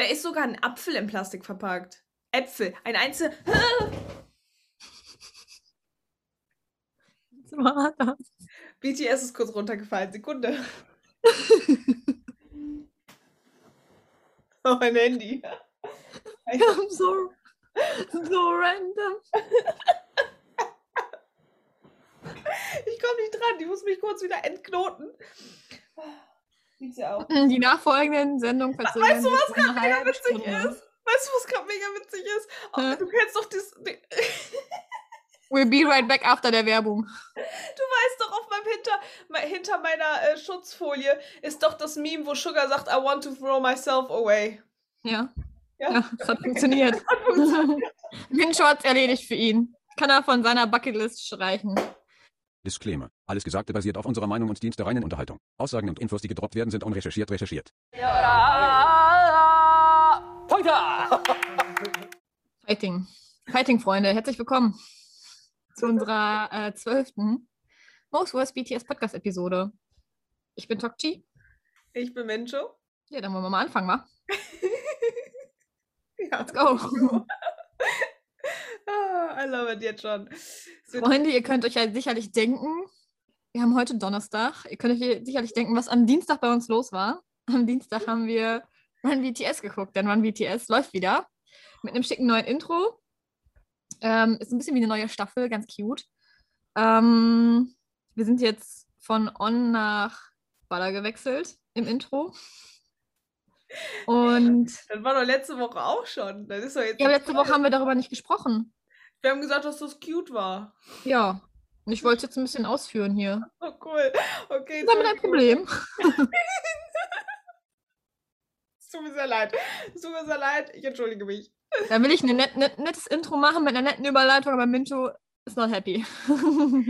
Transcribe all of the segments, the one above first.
Da ist sogar ein Apfel in Plastik verpackt. Äpfel. Ein das? BTS ist kurz runtergefallen. Sekunde. oh, mein Handy. I'm so, so random. Ich komme nicht dran. Die muss mich kurz wieder entknoten. Sieht sie auch. Die nachfolgenden Sendungen verzögern Weißt du, was gerade mega witzig Stunde. ist? Weißt du, was gerade mega witzig ist? Hä? du kennst doch das. Du We'll be right back after der Werbung. weißt doch, auf meinem Hinter, hinter meiner äh, Schutzfolie ist doch das Meme, wo Sugar sagt, I want to throw myself away. Ja, Ja, ja das hat funktioniert. Hat's erledigt für ihn. Kann er von seiner Bucketlist streichen. Disclaimer. Alles Gesagte basiert auf unserer Meinung und dient der reinen Unterhaltung. Aussagen und Infos, die gedroppt werden, sind unrecherchiert recherchiert. Fighting. Fighting, Freunde. Herzlich willkommen zu unserer äh, zwölften Most Worst BTS Podcast-Episode. Ich bin Tokchi. Ich bin Mencho. Ja, dann wollen wir mal anfangen, wa? Ja. Let's go. I love it jetzt schon. Freunde, ihr könnt euch ja sicherlich denken, wir haben heute Donnerstag. Ihr könnt euch sicherlich denken, was am Dienstag bei uns los war. Am Dienstag haben wir Run BTS geguckt, denn Run BTS läuft wieder mit einem schicken neuen Intro. Ähm, ist ein bisschen wie eine neue Staffel, ganz cute. Ähm, wir sind jetzt von On nach Baller gewechselt im Intro. Und Das war doch letzte Woche auch schon. Das ist doch jetzt ja, letzte Woche haben wir darüber nicht gesprochen. Wir haben gesagt, dass das cute war. Ja, und ich wollte es jetzt ein bisschen ausführen hier. Oh, cool. Okay. Ist damit ein. Problem? Es tut mir sehr leid. Es tut mir sehr leid. Ich entschuldige mich. Da will ich ein net, net, nettes Intro machen mit einer netten Überleitung, aber Minto ist not happy.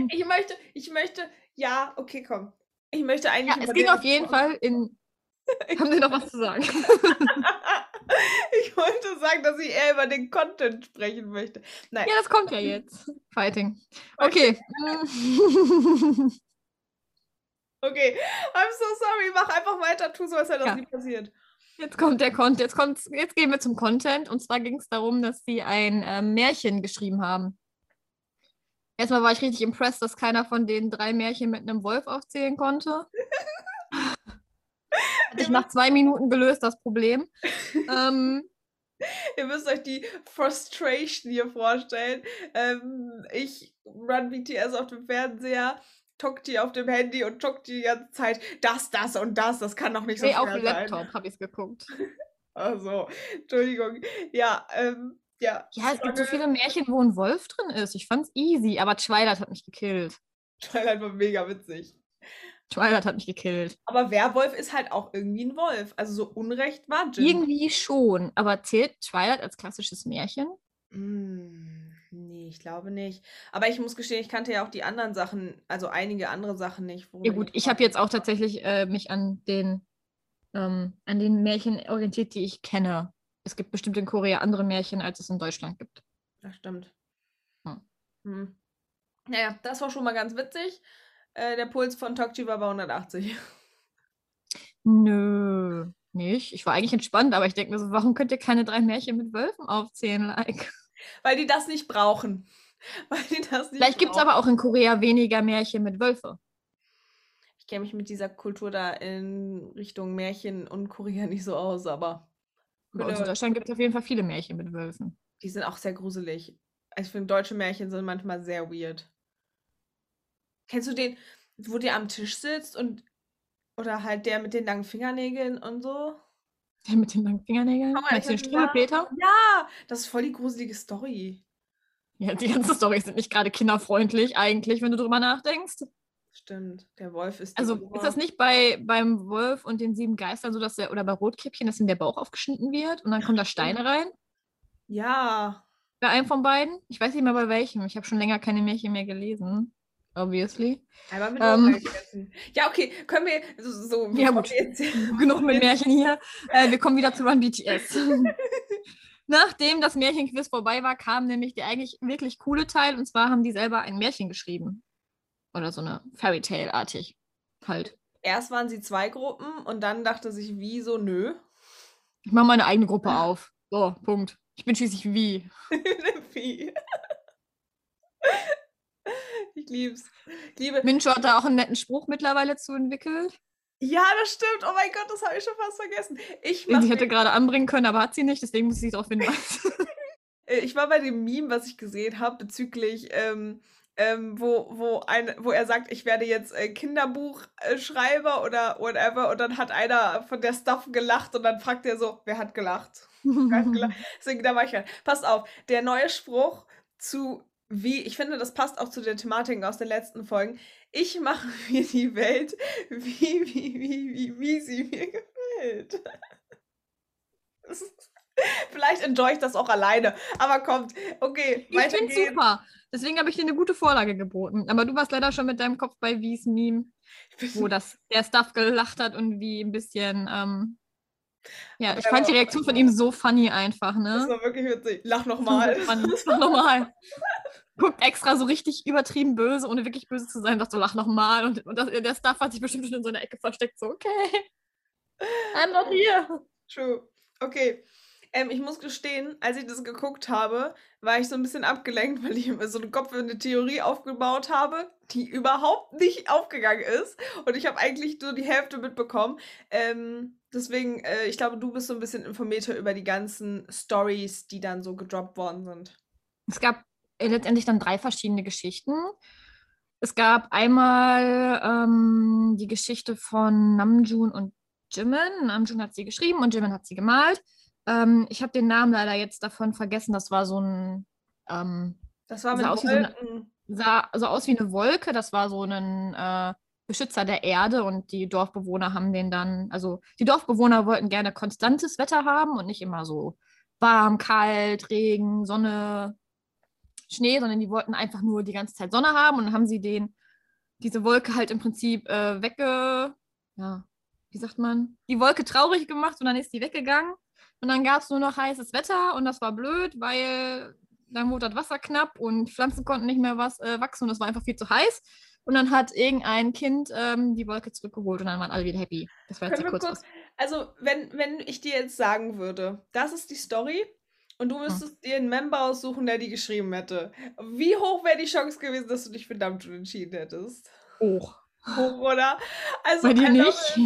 Ich möchte, ich möchte, ja, okay, komm. Ich möchte eigentlich. ja, es ging auf jeden Fall in. Haben Sie noch was zu sagen? ich wollte sagen, dass ich eher über den Content sprechen möchte. Nein, Ja, das kommt ja jetzt. Fighting. Okay. okay. I'm so sorry. Mach einfach weiter. Tu so, als wäre das Ja. nie passiert. Jetzt kommt der Content. Jetzt, jetzt gehen wir zum Content. Und zwar ging es darum, dass sie ein ähm, Märchen geschrieben haben. Erstmal war ich richtig impressed, dass keiner von den drei Märchen mit einem Wolf aufzählen konnte. Hat sich nach zwei Minuten gelöst, das Problem. ähm, Ihr müsst euch die Frustration hier vorstellen. Ähm, ich run BTS auf dem Fernseher, Tokti auf dem Handy und Tokti die ganze Zeit das, das und das. Das kann doch nicht so nee, auf schwer dem sein. Laptop habe ich es geguckt. Also, Entschuldigung. Ja, ähm, ja. Ja, es gibt so viele Märchen, wo ein Wolf drin ist. Ich fand's easy, aber Twilight hat mich gekillt. Twilight war mega witzig. Twilight hat mich gekillt. Aber Werwolf ist halt auch irgendwie ein Wolf. Also so Unrecht war Jin. Irgendwie schon, aber zählt Twilight als klassisches Märchen? Mm, nee, ich glaube nicht. Aber ich muss gestehen, ich kannte ja auch die anderen Sachen, also einige andere Sachen nicht. Ja gut, ich habe jetzt auch tatsächlich äh, mich an den, ähm, an den Märchen orientiert, die ich kenne. Es gibt bestimmt in Korea andere Märchen, als es in Deutschland gibt. Das stimmt. Hm. Hm. Naja, das war schon mal ganz witzig. Äh, der Puls von Tokchi war bei 180. Nö, nicht. Ich war eigentlich entspannt, aber ich denke mir so, warum könnt ihr keine drei Märchen mit Wölfen aufzählen? Like? Weil die das nicht brauchen. Weil die das nicht Vielleicht gibt es aber auch in Korea weniger Märchen mit Wölfe. Ich kenne mich mit dieser Kultur da in Richtung Märchen und Korea nicht so aus, aber Bei uns in Deutschland gibt es auf jeden Fall viele Märchen mit Wölfen. die sind auch sehr gruselig. Ich finde, deutsche Märchen sind manchmal sehr weird. Kennst du den, wo der am Tisch sitzt und oder halt der mit den langen Fingernägeln und so? Der mit den langen Fingernägeln? Man Meinst du den nicht Struwelpeter? Ja, das ist voll die gruselige Story. Ja, die ganzen Storys sind nicht gerade kinderfreundlich eigentlich, wenn du drüber nachdenkst. Stimmt, der Wolf ist Also Ober- ist das nicht bei beim Wolf und den sieben Geistern so, dass der, oder bei Rotkäppchen, dass ihm der Bauch aufgeschnitten wird und dann kommen da Steine rein? Ja, Bei einem von beiden? Ich weiß nicht mehr bei welchem. Ich habe schon länger keine Märchen mehr gelesen. Obviously. einmal mit Ähm. gegessen. Ja, okay, können wir so, so Ja, gut. Genug mit Märchen hier. Äh, wir kommen wieder zu Run BTS. Nachdem das Märchenquiz vorbei war, kam nämlich der eigentlich wirklich coole Teil. Und zwar haben die selber ein Märchen geschrieben. Oder so eine Fairy Tale-artig. Halt. Erst waren sie zwei Gruppen und dann dachte sich, wieso nö? Ich mache meine eigene Gruppe auf. So, Punkt. Ich bin schließlich wie. Wie? Ich lieb's. Ich liebe. Mincho hat da auch einen netten Spruch mittlerweile zu entwickelt, Ja, das stimmt. Oh mein Gott, das habe ich schon fast vergessen. Ich, den sie hätte gerade anbringen können, aber hat sie nicht, deswegen muss ich darauf hinweisen. Äh, ich war bei dem Meme, was ich gesehen habe, bezüglich, ähm, ähm, wo, wo, ein, wo er sagt, ich werde jetzt äh, Kinderbuchschreiber oder whatever. Und dann hat einer von der Stuff gelacht und dann fragt er so, wer hat gelacht? Wer hat gelacht? Deswegen, da war ich halt. Passt auf, der neue Spruch zu wie, ich finde, das passt auch zu den Thematiken aus den letzten Folgen. Ich mache mir die Welt, wie, wie, wie, wie, wie sie mir gefällt. Das Vielleicht enjoy ich das auch alleine. Aber kommt, okay, Ich finde super. Deswegen habe ich dir eine gute Vorlage geboten. Aber du warst leider schon mit deinem Kopf bei Wies Meme, wo das der Stuff gelacht hat und wie ein bisschen. Ähm, ja, ich fand die Reaktion von ihm so funny einfach, Das ne? war wirklich witzig. Lach nochmal. Das war normal. Guckt extra so richtig übertrieben böse, ohne wirklich böse zu sein, sagt so, lach nochmal. Und, und das, der Stuff hat sich bestimmt schon in so einer Ecke versteckt, so, okay. I'm not here. True. Okay. Ähm, ich muss gestehen, als ich das geguckt habe, war ich so ein bisschen abgelenkt, weil ich mir so einen Kopf eine Theorie aufgebaut habe, die überhaupt nicht aufgegangen ist. Und ich habe eigentlich nur die Hälfte mitbekommen. Ähm, deswegen, äh, ich glaube, du bist so ein bisschen informierter über die ganzen Stories, die dann so gedroppt worden sind. Es gab letztendlich dann drei verschiedene Geschichten. Es gab einmal ähm, die Geschichte von Namjoon und Jimin. Namjoon hat sie geschrieben und Jimin hat sie gemalt. Ähm, ich habe den Namen leider jetzt davon vergessen. Das war so ein, ähm, Das war Sah mit aus wie so eine- sah so aus wie eine Wolke. Das war so ein äh, Beschützer der Erde und die Dorfbewohner haben den dann, also die Dorfbewohner wollten gerne konstantes Wetter haben und nicht immer so warm, kalt, Regen, Sonne, Schnee, sondern die wollten einfach nur die ganze Zeit Sonne haben und dann haben sie den, diese Wolke halt im Prinzip äh, wegge, ja, wie sagt man, die Wolke traurig gemacht und dann ist die weggegangen und dann gab es nur noch heißes Wetter und das war blöd, weil dann wurde das Wasser knapp und Pflanzen konnten nicht mehr was äh, wachsen und es war einfach viel zu heiß. Und dann hat irgendein Kind ähm, die Wolke zurückgeholt und dann waren alle wieder happy. Das war jetzt Können kurz. kurz, also wenn, wenn ich dir jetzt sagen würde, das ist die Story und du müsstest dir einen Member aussuchen, der die geschrieben hätte, wie hoch wäre die Chance gewesen, dass du dich für Namjoon entschieden hättest? Hoch. Hoch, oder? Also Bei dir nicht?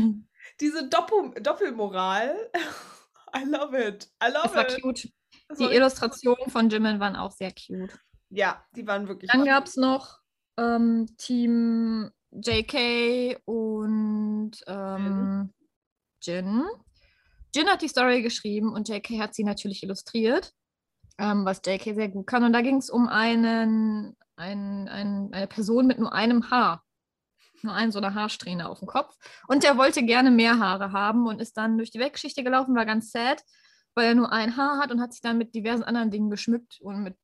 diese Doppel Doppelmoral, I love it. I love Das war it. cute. Das Die war- Illustrationen von Jimin waren auch sehr cute. ja, die waren wirklich Dann gab es noch ähm, Team JK und ähm, Jin. Jin hat die Story geschrieben und JK hat sie natürlich illustriert, ähm, was JK sehr gut kann. Und da ging es um einen, einen, einen, eine Person mit nur einem Haar. Nur ein so eine Haarsträhne auf dem Kopf. Und der wollte gerne mehr Haare haben und ist dann durch die Weltgeschichte gelaufen, war ganz sad, weil er nur ein Haar hat und hat sich dann mit diversen anderen Dingen geschmückt und mit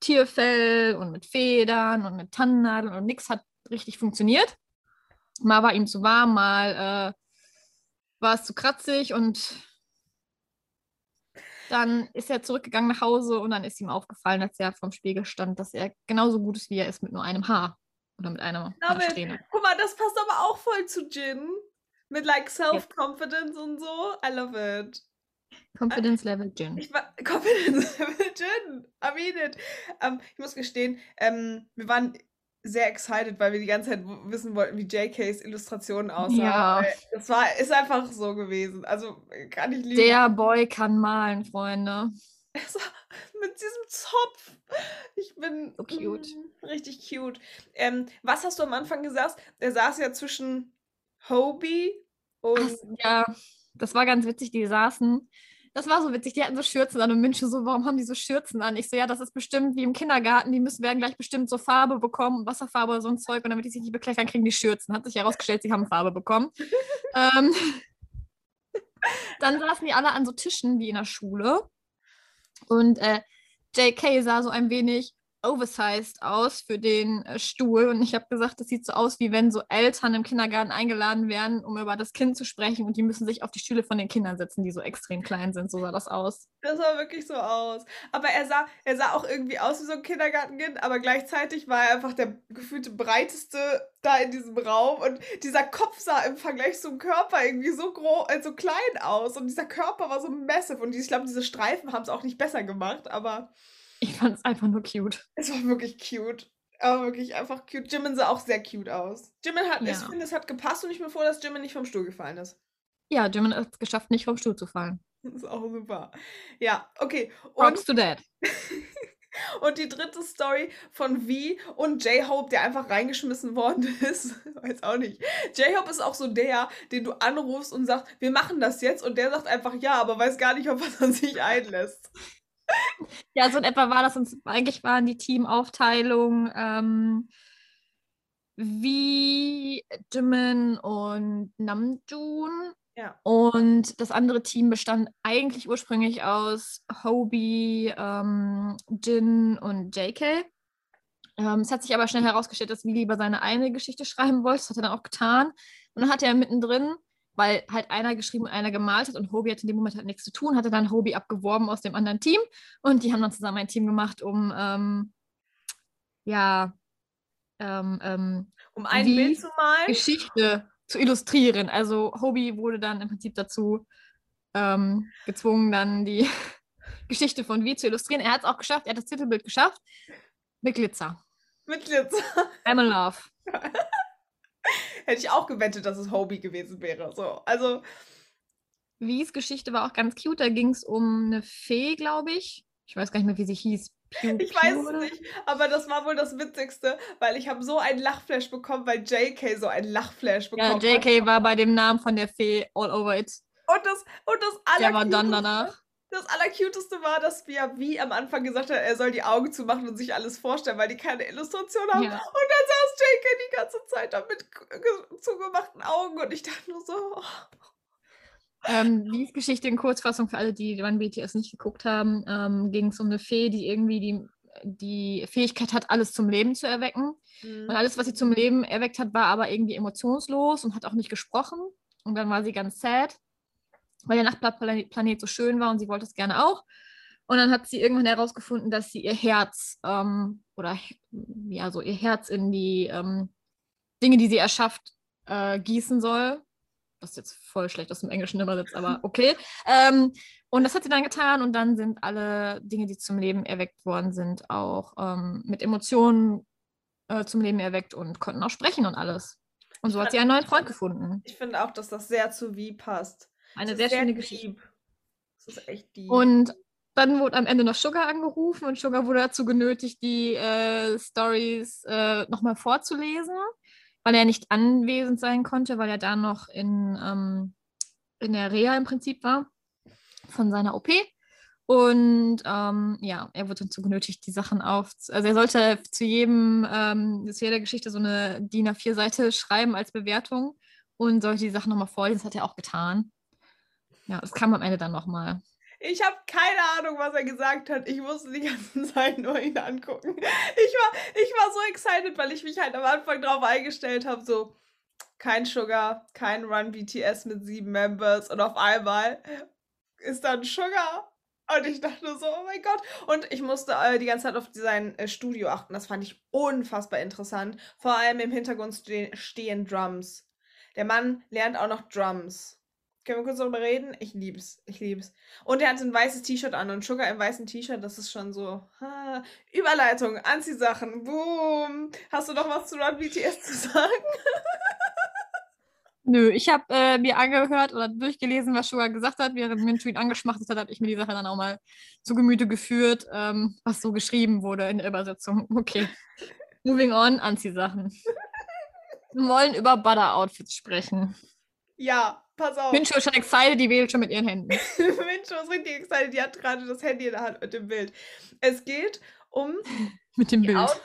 Tierfell und mit Federn und mit Tannennadeln und nichts hat richtig funktioniert. Mal war ihm zu warm, mal äh, war es zu kratzig und dann ist er zurückgegangen nach Hause und dann ist ihm aufgefallen, als er vorm Spiegel stand, dass er genauso gut ist, wie er ist mit nur einem Haar oder mit einer Love it. Haarsträhne. Guck mal, das passt aber auch voll zu Jin. Mit like Self-Confidence und so. I love it. Confidence Level Gin. Ich war Confidence Level Gin. I mean it. Ähm, ich muss gestehen, ähm, wir waren sehr excited, weil wir die ganze Zeit wissen wollten, wie JKs Illustrationen aussahen. Ja. Das war, ist einfach so gewesen. Also kann ich lieben. Der Boy kann malen, Freunde. Also, mit diesem Zopf. Ich bin So cute. mm, richtig cute. Ähm, was hast du am Anfang gesagt? Er saß ja zwischen Hobie und Ach, ja, das war ganz witzig, die saßen. Das war so witzig, die hatten so Schürzen an und München so, warum haben die so Schürzen an? Ich so, ja, das ist bestimmt wie im Kindergarten, die müssen werden gleich bestimmt so Farbe bekommen, Wasserfarbe oder so ein Zeug und damit die sich nicht bekleckern, kriegen die Schürzen. Hat sich herausgestellt, sie haben Farbe bekommen. ähm, dann saßen die alle an so Tischen wie in der Schule und äh, JK sah so ein wenig oversized aus für den äh, Stuhl. Und ich habe gesagt, das sieht so aus, wie wenn so Eltern im Kindergarten eingeladen werden, um über das Kind zu sprechen. Und die müssen sich auf die Stühle von den Kindern setzen, die so extrem klein sind. So sah das aus. Das sah wirklich so aus. Aber er sah, er sah auch irgendwie aus wie so ein Kindergartenkind, aber gleichzeitig war er einfach der gefühlte breiteste da in diesem Raum. Und dieser Kopf sah im Vergleich zum Körper irgendwie so groß, äh, so klein aus. Und dieser Körper war so massive. Und ich glaube, diese Streifen haben es auch nicht besser gemacht, aber. Ich fand es einfach nur cute. Es war wirklich cute. Aber wirklich einfach cute. Jimin sah auch sehr cute aus. Jimin hat, ja. ich finde, es hat gepasst und ich mir vor, dass Jimin nicht vom Stuhl gefallen ist. Ja, Jimin hat es geschafft, nicht vom Stuhl zu fallen. Das ist auch super. Ja, okay. Und, to that. und die dritte Story von V und J-Hope, der einfach reingeschmissen worden ist. Weiß auch nicht. J-Hope ist auch so der, den du anrufst und sagst, wir machen das jetzt. Und der sagt einfach ja, aber weiß gar nicht, auf was er sich einlässt. Ja, so in etwa war das uns, eigentlich waren die Teamaufteilung ähm, wie Jimin und Namjoon. Ja. Und das andere Team bestand eigentlich ursprünglich aus Hobie, ähm, Jin und JK. Ähm, es hat sich aber schnell herausgestellt, dass Wie lieber seine eine Geschichte schreiben wollte. Das hat er dann auch getan. Und dann hat er mittendrin weil halt einer geschrieben und einer gemalt hat und Hobie hatte in dem Moment halt nichts zu tun, hatte dann Hobie abgeworben aus dem anderen Team und die haben dann zusammen ein Team gemacht, um ähm, ja ähm, ähm, um ein Bild zu malen, Geschichte zu illustrieren. Also Hobie wurde dann im Prinzip dazu ähm, gezwungen, dann die Geschichte von Wie zu illustrieren. Er hat es auch geschafft, er hat das Titelbild geschafft mit Glitzer. Mit Glitzer. I'm in love. Hätte ich auch gewettet, dass es Hobie gewesen wäre. So, also. Wies Geschichte war auch ganz cute. Da ging es um eine Fee, glaube ich. Ich weiß gar nicht mehr, wie sie hieß. Pew, ich weiß es nicht, aber das war wohl das Witzigste, weil ich habe so einen Lachflash bekommen, weil JK so einen Lachflash bekommen Ja, JK hat. war bei dem Namen von der Fee all over it. Und das, und das Der war dann danach. Das Allercuteste war, dass wir wie am Anfang gesagt hat, er soll die Augen zumachen und sich alles vorstellen, weil die keine Illustration haben. Ja. Und dann saß Jake die ganze Zeit da mit zugemachten Augen und ich dachte nur so. Oh. Ähm, die Geschichte in Kurzfassung für alle, die One BTS nicht geguckt haben, ähm, ging es um eine Fee, die irgendwie die, die Fähigkeit hat, alles zum Leben zu erwecken. Mhm. Und alles, was sie zum Leben erweckt hat, war aber irgendwie emotionslos und hat auch nicht gesprochen. Und dann war sie ganz sad weil der Nachtblattplanet so schön war und sie wollte es gerne auch. Und dann hat sie irgendwann herausgefunden, dass sie ihr Herz ähm, oder ja, so ihr Herz in die ähm, Dinge, die sie erschafft, äh, gießen soll. Das ist jetzt voll schlecht aus dem Englischen übersetzt, aber okay. Ähm, und das hat sie dann getan und dann sind alle Dinge, die zum Leben erweckt worden sind, auch ähm, mit Emotionen äh, zum Leben erweckt und konnten auch sprechen und alles. Und so hat sie einen neuen Freund gefunden. Ich finde auch, dass das sehr zu Wie passt. Eine sehr, sehr schöne Geschichte. Das ist echt deep. Und dann wurde am Ende noch Sugar angerufen und Sugar wurde dazu genötigt, die äh, Stories äh, nochmal vorzulesen, weil er nicht anwesend sein konnte, weil er da noch in, ähm, in der Reha im Prinzip war von seiner OP. Und ähm, ja, er wurde dazu genötigt, die Sachen auf. Also er sollte zu jedem, ähm, zu jeder Geschichte so eine DIN A4-Seite schreiben als Bewertung und sollte die Sachen nochmal vorlesen. Das hat er auch getan. Ja, es kam am Ende dann nochmal. Ich habe keine Ahnung, was er gesagt hat. Ich musste die ganzen Zeit nur ihn angucken. Ich war, ich war so excited, weil ich mich halt am Anfang drauf eingestellt habe, so kein Sugar, kein Run BTS mit sieben Members und auf einmal ist dann Sugar. Und ich dachte so, oh mein Gott. Und ich musste äh, die ganze Zeit auf sein äh, Studio achten. Das fand ich unfassbar interessant. Vor allem im Hintergrund ste stehen Drums. Der Mann lernt auch noch Drums. Können wir kurz darüber reden? Ich lieb's. Ich lieb's. Und er hat ein weißes T-Shirt an und Sugar im weißen T-Shirt, das ist schon so. Ha, Überleitung, Anziehsachen. Boom. Hast du noch was zu Run BTS zu sagen? Nö, ich habe äh, mir angehört oder durchgelesen, was Sugar gesagt hat, während ihn angeschmachtet hat, habe ich mir die Sache dann auch mal zu Gemüte geführt, ähm, was so geschrieben wurde in der Übersetzung. Okay. Moving on, Anziehsachen. Wir wollen über Butter-Outfits sprechen. Ja, pass auf. Mincho ist schon excited, die wählt schon mit ihren Händen. Mincho ist richtig excited, die hat gerade das Handy in der Hand mit dem Bild. Es geht um. mit dem Bild. Out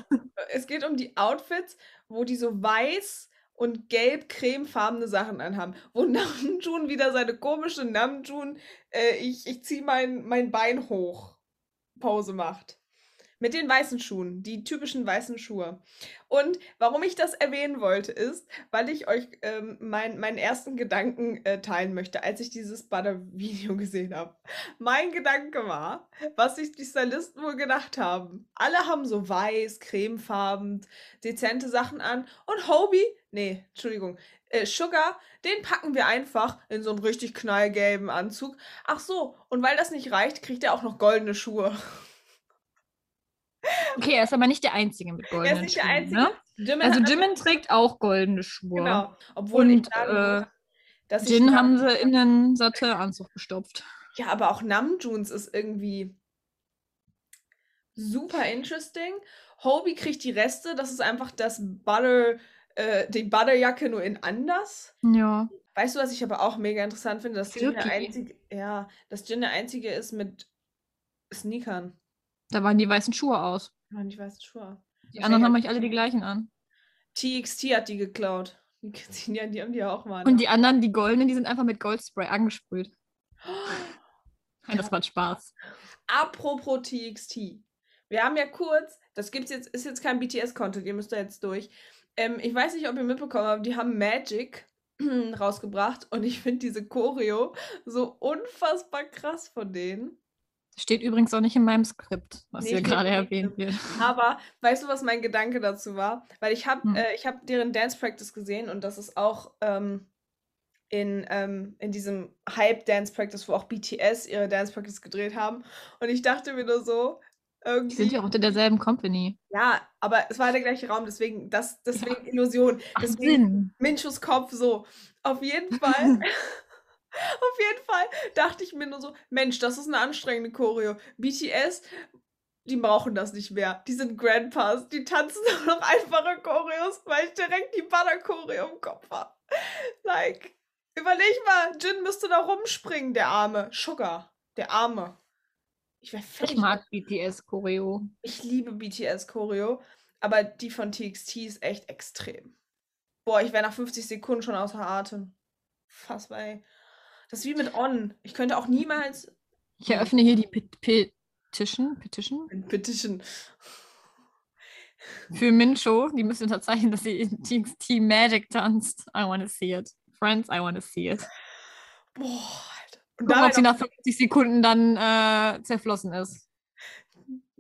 es geht um die Outfits, wo die so weiß und gelb-cremefarbene Sachen anhaben. Wo Namjoon wieder seine komische Namjoon, äh, ich, ich ziehe mein, mein Bein hoch, Pause macht. Mit den weißen Schuhen, die typischen weißen Schuhe. Und warum ich das erwähnen wollte, ist, weil ich euch ähm, mein, meinen ersten Gedanken äh, teilen möchte, als ich dieses Butter-Video gesehen habe. Mein Gedanke war, was sich die Stylisten wohl gedacht haben. Alle haben so weiß, cremefarben, dezente Sachen an. Und Hobie, nee, Entschuldigung, äh, Sugar, den packen wir einfach in so einen richtig knallgelben Anzug. Ach so, und weil das nicht reicht, kriegt er auch noch goldene Schuhe. Okay, er ist aber nicht der Einzige mit goldenen Er ist nicht der Schuhen, Einzige. Ne? Jimin Also Jimin trägt auch goldene Schuhe. Genau. Obwohl Und, ich muss, äh, dass ich Jin Nam- haben sie in einen Satin-Anzug gestopft. Ja, aber auch Namjoons ist irgendwie super interesting. Hobie kriegt die Reste. Das ist einfach das Butter, äh, die Butterjacke nur in anders. Ja. Weißt du, was ich aber auch mega interessant finde? Dass Jin der einzige, ja, dass Jin der einzige ist mit Sneakern. Da waren die weißen Schuhe aus. Mann, ich weiß Schuhe. Die anderen haben euch alle die gleichen an. TXT hat die geklaut. Die, die, die haben die ja auch mal. Und die anderen, die goldenen, die sind einfach mit Goldspray angesprüht. Nein, das macht Spaß. Apropos TXT. Wir haben ja kurz, das gibt's jetzt, ist jetzt kein BTS-Content, ihr müsst da jetzt durch. Ähm, ich weiß nicht, ob ihr mitbekommen habt, die haben Magic rausgebracht und ich finde diese Choreo so unfassbar krass von denen. Steht übrigens auch nicht in meinem Skript, was Nee, hier gerade erwähnt wird. Aber weißt du, was mein Gedanke dazu war? Weil ich habe Hm. äh, ich hab deren Dance Practice gesehen und das ist auch ähm, in, ähm, in diesem Hype Dance Practice, wo auch BTS ihre Dance Practice gedreht haben. Und ich dachte mir nur so, irgendwie. Die sind ja auch unter derselben Company. Ja, aber es war der gleiche Raum, deswegen, das, deswegen Illusion. Ach, Deswegen. Minchus Kopf so. Auf jeden Fall, auf jeden Fall dachte ich mir nur so, Mensch, das ist eine anstrengende Choreo. BTS, die brauchen das nicht mehr. Die sind Grandpas, die tanzen nur noch einfache Choreos, weil ich direkt die Banner-Choreo im Kopf habe. Like, überleg mal, Jin müsste da rumspringen, der Arme. Sugar, der Arme. Ich wäre Ich völlig mag BTS Choreo. ich liebe BTS Choreo, aber die von TXT ist echt extrem. Boah, ich wäre nach 50 Sekunden schon außer Atem. Fass bei. Das ist wie mit On. Ich könnte auch niemals. Ich eröffne hier die Pet Petition, Petition Petition. für Mincho. Die müssen unterzeichnen, dass sie in TXT Magic tanzt. I wanna see it. Friends, I wanna see it. Boah. Und Gucken, ob sie nach 50 Sekunden dann äh, zerflossen ist.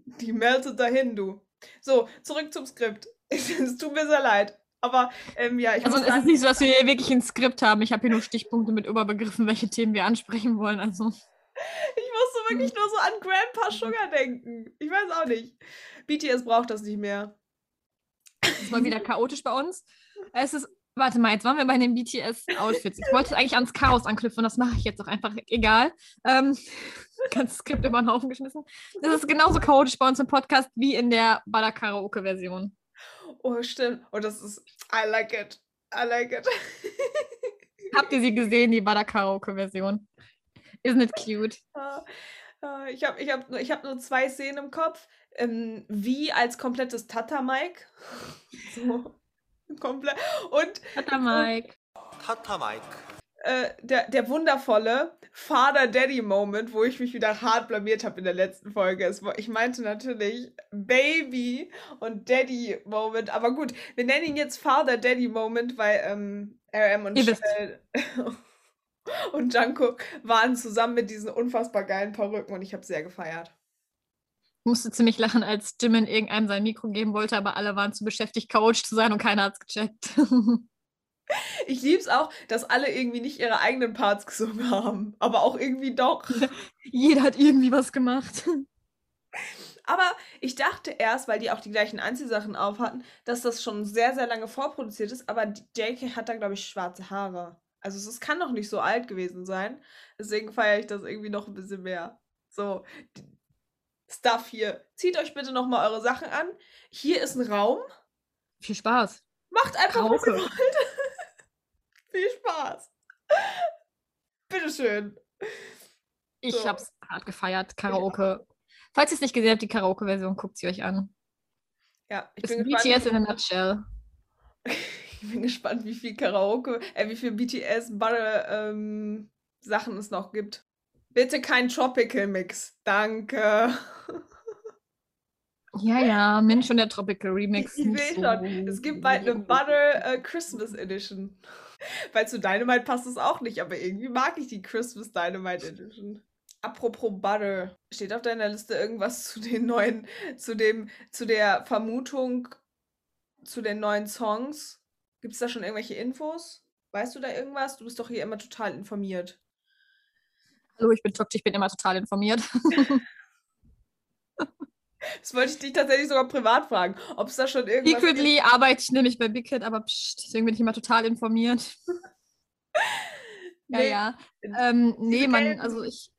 die meldet dahin, du. So, zurück zum Skript. es tut mir sehr leid. Aber ähm, ja, ich Also es ist sagen, nicht so, dass wir hier wirklich ein Skript haben. Ich habe hier nur Stichpunkte mit Überbegriffen, welche Themen wir ansprechen wollen. Also ich musste wirklich nur so an Grandpa Sugar denken. Ich weiß auch nicht. BTS braucht das nicht mehr. es ist mal wieder chaotisch bei uns. Es ist, warte mal, jetzt waren wir bei den BTS-Outfits. Ich wollte eigentlich ans Chaos anknüpfen, das mache ich jetzt auch einfach. Egal. Ähm, ganzes Skript über den Haufen geschmissen. Das ist genauso chaotisch bei uns im Podcast wie in der Baller Karaoke-Version. Oh, stimmt. Und das ist. I like it. I like it. Habt ihr sie gesehen, die Baller Karaoke-Version? Isn't it cute? Ah, ah, Ich habe ich hab, nur- ich hab nur zwei Szenen im Kopf. Ähm, wie als komplettes Tata-Mike. So. Komplett. Und Tata Mike. Äh, der, der wundervolle Father-Daddy-Moment, wo ich mich wieder hart blamiert habe in der letzten Folge. Es, ich meinte natürlich Baby- und Daddy-Moment, aber gut, wir nennen ihn jetzt Father-Daddy-Moment, weil ähm, RM und Shell und Janko waren zusammen mit diesen unfassbar geilen Perücken und ich habe sehr gefeiert Ich musste ziemlich lachen, als Jimin irgendeinem sein Mikro geben wollte, aber alle waren zu beschäftigt, Coach zu sein und keiner hat es gecheckt. Ich lieb's auch, dass alle irgendwie nicht ihre eigenen Parts gesungen haben, aber auch irgendwie doch. Jeder hat irgendwie was gemacht. Aber ich dachte erst, weil die auch die gleichen Anziehsachen auf hatten, dass das schon sehr, sehr lange vorproduziert ist, aber JK hat da, glaube ich, schwarze Haare. Also es, kann noch nicht so alt gewesen sein. Deswegen feiere ich das irgendwie noch ein bisschen mehr. So, Stuff hier. Zieht euch bitte nochmal eure Sachen an. Hier ist ein Raum. Viel Spaß. Macht einfach, was ihr wollt. Viel Spaß. Bitteschön. Ich So. hab's hart gefeiert, Karaoke. Falls ihr es nicht gesehen habt, die Karaoke-Version, guckt sie euch an. Ja, ich Ist bin BTS gespannt. in a nutshell. Ich bin gespannt, wie viel Karaoke, äh, wie viel BTS Butter ähm, Sachen es noch gibt. Bitte kein Tropical Mix. Danke. Ja, ja, Mensch und der Tropical Remix. Ich nicht sehe schon, es gibt bald eine Butter äh, Christmas Edition. Weil zu Dynamite passt es auch nicht, aber irgendwie mag ich die Christmas Dynamite Edition. Apropos Butter, steht auf deiner Liste irgendwas zu den neuen, zu dem, zu der Vermutung, zu den neuen Songs? Gibt es da schon irgendwelche Infos? Weißt du da irgendwas? Du bist doch hier immer total informiert. Hallo, ich bin Tokti, ich bin immer total informiert. Das wollte ich dich tatsächlich sogar privat fragen, ob es da schon irgendwas gibt. Secretly arbeite ich nämlich bei Big Hit, aber pst, deswegen bin ich immer total informiert. ja, Nee, ja. Ähm, nee, man, also ich.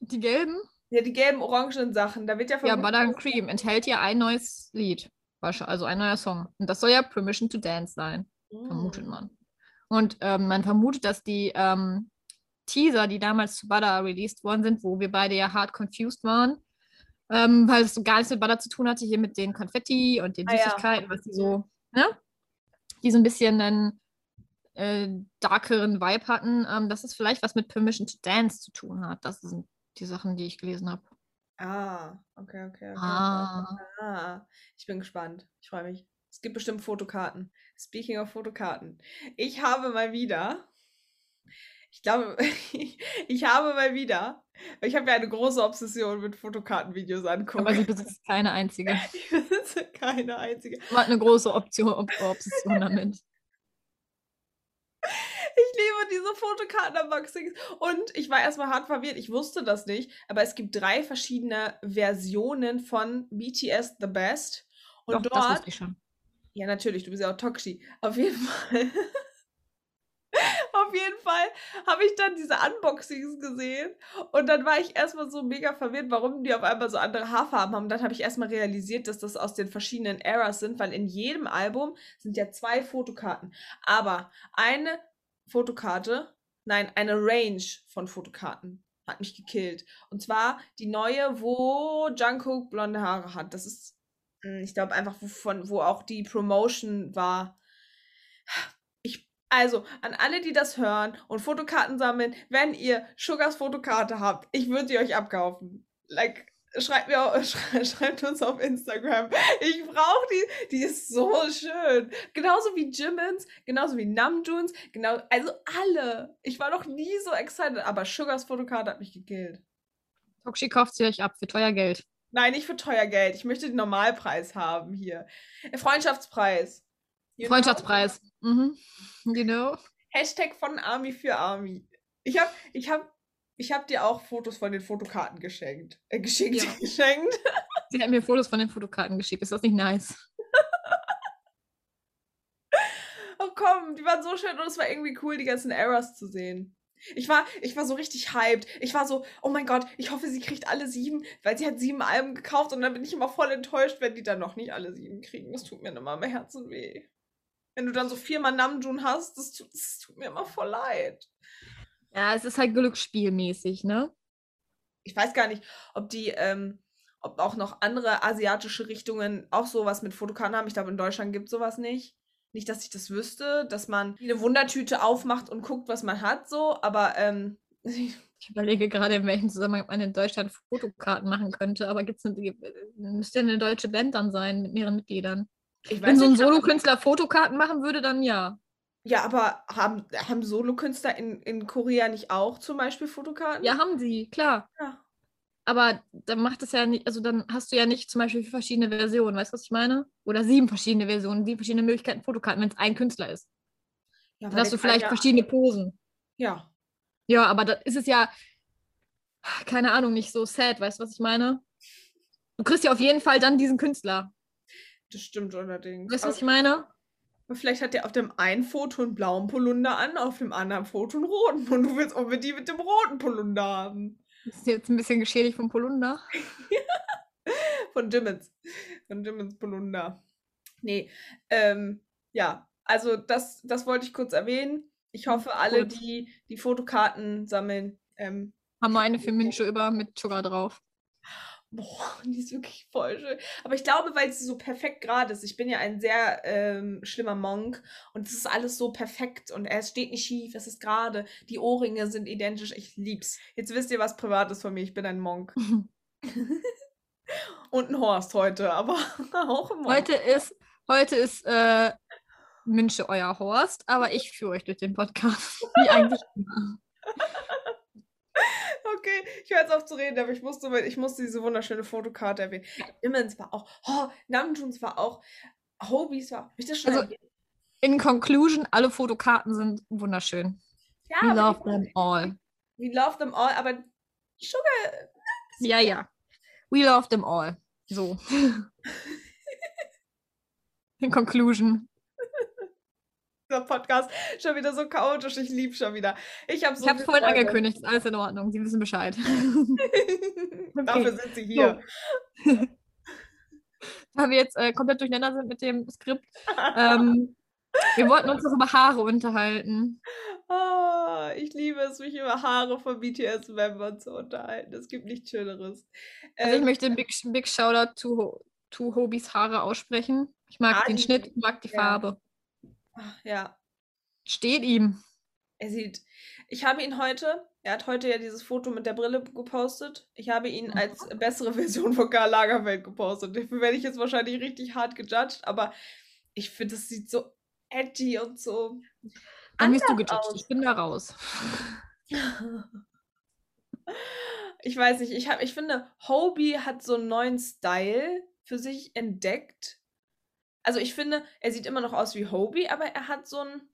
Die gelben? Ja, die gelben, orangen Sachen. Da wird ja Ja, vermutet, Butter and dass- Cream enthält ja ein neues Lied. Also ein neuer Song. Und das soll ja Permission to Dance sein, vermutet Mm. man. Und ähm, man vermutet, dass die ähm, Teaser, die damals zu Butter released worden sind, wo wir beide ja hart confused waren, ähm, weil es so gar nichts mit Butter zu tun hatte, hier mit den Konfetti und den Ah ja. Süßigkeiten, was die so, ne? Die so ein bisschen einen äh, darkeren Vibe hatten, ähm, dass es vielleicht was mit Permission to Dance zu tun hat. Das sind die Sachen, die ich gelesen habe. Ah, okay, okay, okay. Ah. Ah, ich bin gespannt. Ich freue mich. Es gibt bestimmt Fotokarten. Speaking of Fotokarten. Ich habe mal wieder, ich glaube, ich habe mal wieder, ich habe ja eine große Obsession mit Fotokartenvideos angucken. Aber sie besitzt keine einzige. Ich besitze keine einzige. Man hat eine große Option, Ob Obsession damit. Ich liebe diese Fotokarten-Unboxings. Und ich war erstmal hart verwirrt. Ich wusste das nicht. Aber es gibt drei verschiedene Versionen von BTS The Best. Und Doch, das dort wusste ich schon. Ja, natürlich, du bist ja auch Tokshi. Auf jeden Fall. Auf jeden Fall habe ich dann diese Unboxings gesehen und dann war ich erstmal so mega verwirrt, warum die auf einmal so andere Haarfarben haben. Dann habe ich erstmal realisiert, dass das aus den verschiedenen Eras sind, weil in jedem Album sind ja zwei Fotokarten. Aber eine Fotokarte, nein, eine Range von Fotokarten hat mich gekillt. Und zwar die neue, wo Jungkook blonde Haare hat. Das ist Mm, Ich glaube einfach, wovon, wo auch die Promotion war. Also, an alle, die das hören und Fotokarten sammeln, wenn ihr Sugars Fotokarte habt, ich würde die euch abkaufen. Like, schreibt mir schreibt uns auf Instagram. Ich brauche die, die ist so schön. Genauso wie Jimmins, genauso wie Namjoons, genau, also alle. Ich war noch nie so excited, aber Sugars Fotokarte hat mich gekillt. Tokshi kauft sie euch ab für teuer Geld. Nein, nicht für teuer Geld. Ich möchte den Normalpreis haben hier. Äh, Freundschaftspreis. You know? Freundschaftspreis. Mhm. You know? Hashtag von Army für Army. Ich hab, ich hab, ich hab dir auch Fotos von den Fotokarten geschenkt. Äh, geschickt, Ja. geschenkt. Sie hat mir Fotos von den Fotokarten geschickt. Ist das nicht nice? Oh komm, die waren so schön und es war irgendwie cool, die ganzen Errors zu sehen. Ich war, ich war so richtig hyped. Ich war so, oh mein Gott, ich hoffe, sie kriegt alle sieben, weil sie hat sieben Alben gekauft und dann bin ich immer voll enttäuscht, wenn die dann noch nicht alle sieben kriegen. Das tut mir immer am Herzen weh. Wenn du dann so viermal Namjoon hast, das tut, das tut mir immer voll leid. Ja, es ist halt glücksspielmäßig, ne? Ich weiß gar nicht, ob die, ähm, ob auch noch andere asiatische Richtungen auch sowas mit Fotokarten haben. Ich glaube, in Deutschland gibt sowas nicht. Nicht, dass ich das wüsste, dass man eine Wundertüte aufmacht und guckt, was man hat, so, aber ähm, Ich überlege gerade, in welchem Zusammenhang man in Deutschland Fotokarten machen könnte, aber gibt's eine, müsste ja eine deutsche Band dann sein mit mehreren Mitgliedern. Wenn so ein Solokünstler Fotokarten machen würde, dann ja. Ja, aber haben, haben Solokünstler in, in Korea nicht auch zum Beispiel Fotokarten? Ja, haben sie, klar. Ja. Aber dann macht es ja nicht, also dann hast du ja nicht zum Beispiel verschiedene Versionen, weißt du, was ich meine? Oder sieben verschiedene Versionen, sieben verschiedene Möglichkeiten Fotokarten, wenn es ein Künstler ist. Ja, Dann hast du vielleicht ja, verschiedene Posen. Ja. Ja, aber da ist es ja, keine Ahnung, nicht so sad, weißt du, was ich meine? Du kriegst ja auf jeden Fall dann diesen Künstler. Das stimmt allerdings. Weißt du, was ich meine? vielleicht hat der auf dem einen Foto einen blauen Polunder an, auf dem anderen Foto einen roten. Und du willst unbedingt mit dem roten Polunder haben. Das ist jetzt ein bisschen geschädigt vom Polunder. Von Jimmins. Von Jimmins Polunder. Nee, ähm, ja, also das, das wollte ich kurz erwähnen. Ich hoffe, alle, Kurz. die die Fotokarten sammeln, ähm, Haben wir eine für Mincho über mit Sugar drauf. Boah, die ist wirklich voll schön. Aber ich glaube, weil sie so perfekt gerade ist. Ich bin ja ein sehr ähm, schlimmer Monk und es ist alles so perfekt und es steht nicht schief, es ist gerade. Die Ohrringe sind identisch. Ich lieb's. Jetzt wisst ihr was Privates von mir. Ich bin ein Monk. und ein Horst heute, aber auch immer. Heute ist, heute ist äh, Münche euer Horst, aber ich führe euch durch den Podcast. Wie eigentlich immer. Okay, ich höre jetzt auf zu reden, aber ich musste, ich musste diese wunderschöne Fotokarte erwähnen. Immens war auch, oh, Namjoons war auch, Hobies war, hab ich das schon Also, erwähnt? In Conclusion, alle Fotokarten sind wunderschön. Ja, We love them all. We love them all, aber Sugar, Ja, ja. We love them all. So. In Conclusion. Dieser Podcast schon wieder so chaotisch, ich liebe schon wieder. Ich habe so Ich viel vorhin Freude. angekündigt, ist alles in Ordnung. Sie wissen Bescheid. Dafür sind sie hier. Da wir jetzt äh, komplett durcheinander sind mit dem Skript. Ähm, wir wollten uns noch über Haare unterhalten. Ah, ich liebe es, mich über Haare von BTS-Membern zu unterhalten. Es gibt nichts Schöneres. Also ich Ähm, möchte ein Big, Big Shoutout to, to Hobys Haare aussprechen. Ich mag Ah, den Schnitt, ich mag die ja. Farbe. Ach, ja, Steht ihm. er sieht. Ich habe ihn heute, er hat heute ja dieses Foto mit der Brille gepostet. Ich habe ihn Mhm. als bessere Version von Karl Lagerfeld gepostet. Dafür werde ich jetzt wahrscheinlich richtig hart gejudged, aber ich finde, es sieht so edgy und so. Dann bist du gejudged. aus. Ich bin da raus. Ich weiß nicht, ich, hab, ich finde, Hobie hat so einen neuen Style für sich entdeckt. Also ich finde, er sieht immer noch aus wie Hobie, aber er hat so einen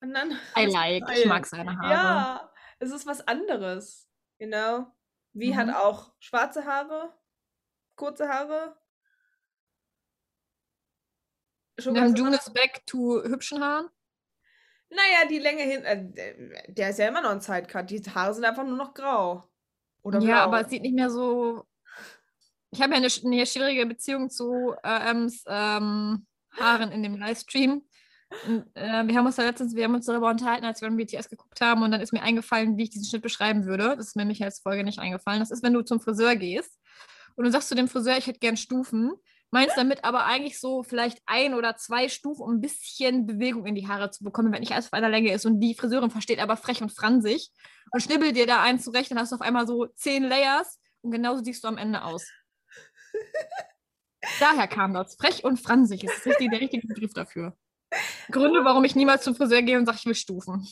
anderen I like. Ich mag seine Haare. Ja, es ist was anderes. You know? Wie hat Mhm. auch schwarze Haare, kurze Haare. Schon June anders. is back to hübschen Haaren. Naja, die Länge hin. Äh, der- ist ja immer noch ein Sidecut. Die Haare sind einfach nur noch grau. Oder blau. Ja, aber es sieht nicht mehr so. Ich habe ja eine, eine schwierige Beziehung zu ähm, ähm, Haaren in dem Livestream. Und, äh, wir haben uns da letztens, wir haben uns darüber unterhalten, als wir beim BTS geguckt haben, und dann ist mir eingefallen, wie ich diesen Schnitt beschreiben würde. Das ist mir nämlich als Folge nicht eingefallen. Das ist, wenn du zum Friseur gehst und du sagst zu dem Friseur, ich hätte gern Stufen, meinst damit aber eigentlich so vielleicht ein oder zwei Stufen, um ein bisschen Bewegung in die Haare zu bekommen, wenn nicht alles auf einer Länge ist. Und die Friseurin versteht aber frech und fransig und schnibbelt dir da eins zurecht, dann hast du auf einmal so zehn Layers und genauso siehst du am Ende aus. Daher kam das. Frech und fransig ist richtig, der richtige Begriff dafür. Gründe, warum ich niemals zum Friseur gehe und sage, ich will Stufen.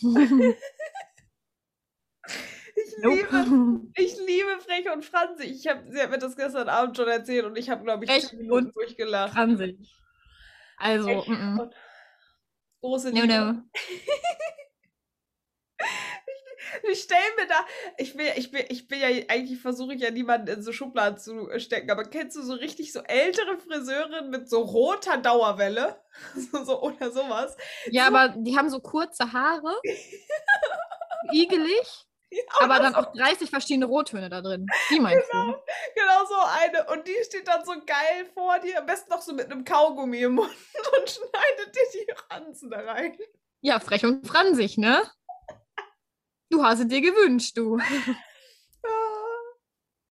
ich, liebe, ich liebe Frech und Franzig. Ich hab, sie hat mir das gestern Abend schon erzählt und ich habe, glaube ich, zehn Minuten durchgelacht. fransig. Also, -mm. und große no, Liebe. no. Ich stelle mir da, ich will, ich will, ich will ja, eigentlich versuche ich ja niemanden in so Schubladen zu stecken, aber kennst du so richtig so ältere Friseurinnen mit so roter Dauerwelle? So, so oder sowas? Ja, aber die haben so kurze Haare, igelig, aber Oder dann auch 30 verschiedene Rottöne da drin. Die meinst du? Genau so eine. Und die steht dann so geil vor dir, am besten noch so mit einem Kaugummi im Mund und schneidet dir die Ranzen da rein. Ja, frech und fransig, ne? Du hast es dir gewünscht, du. Ah.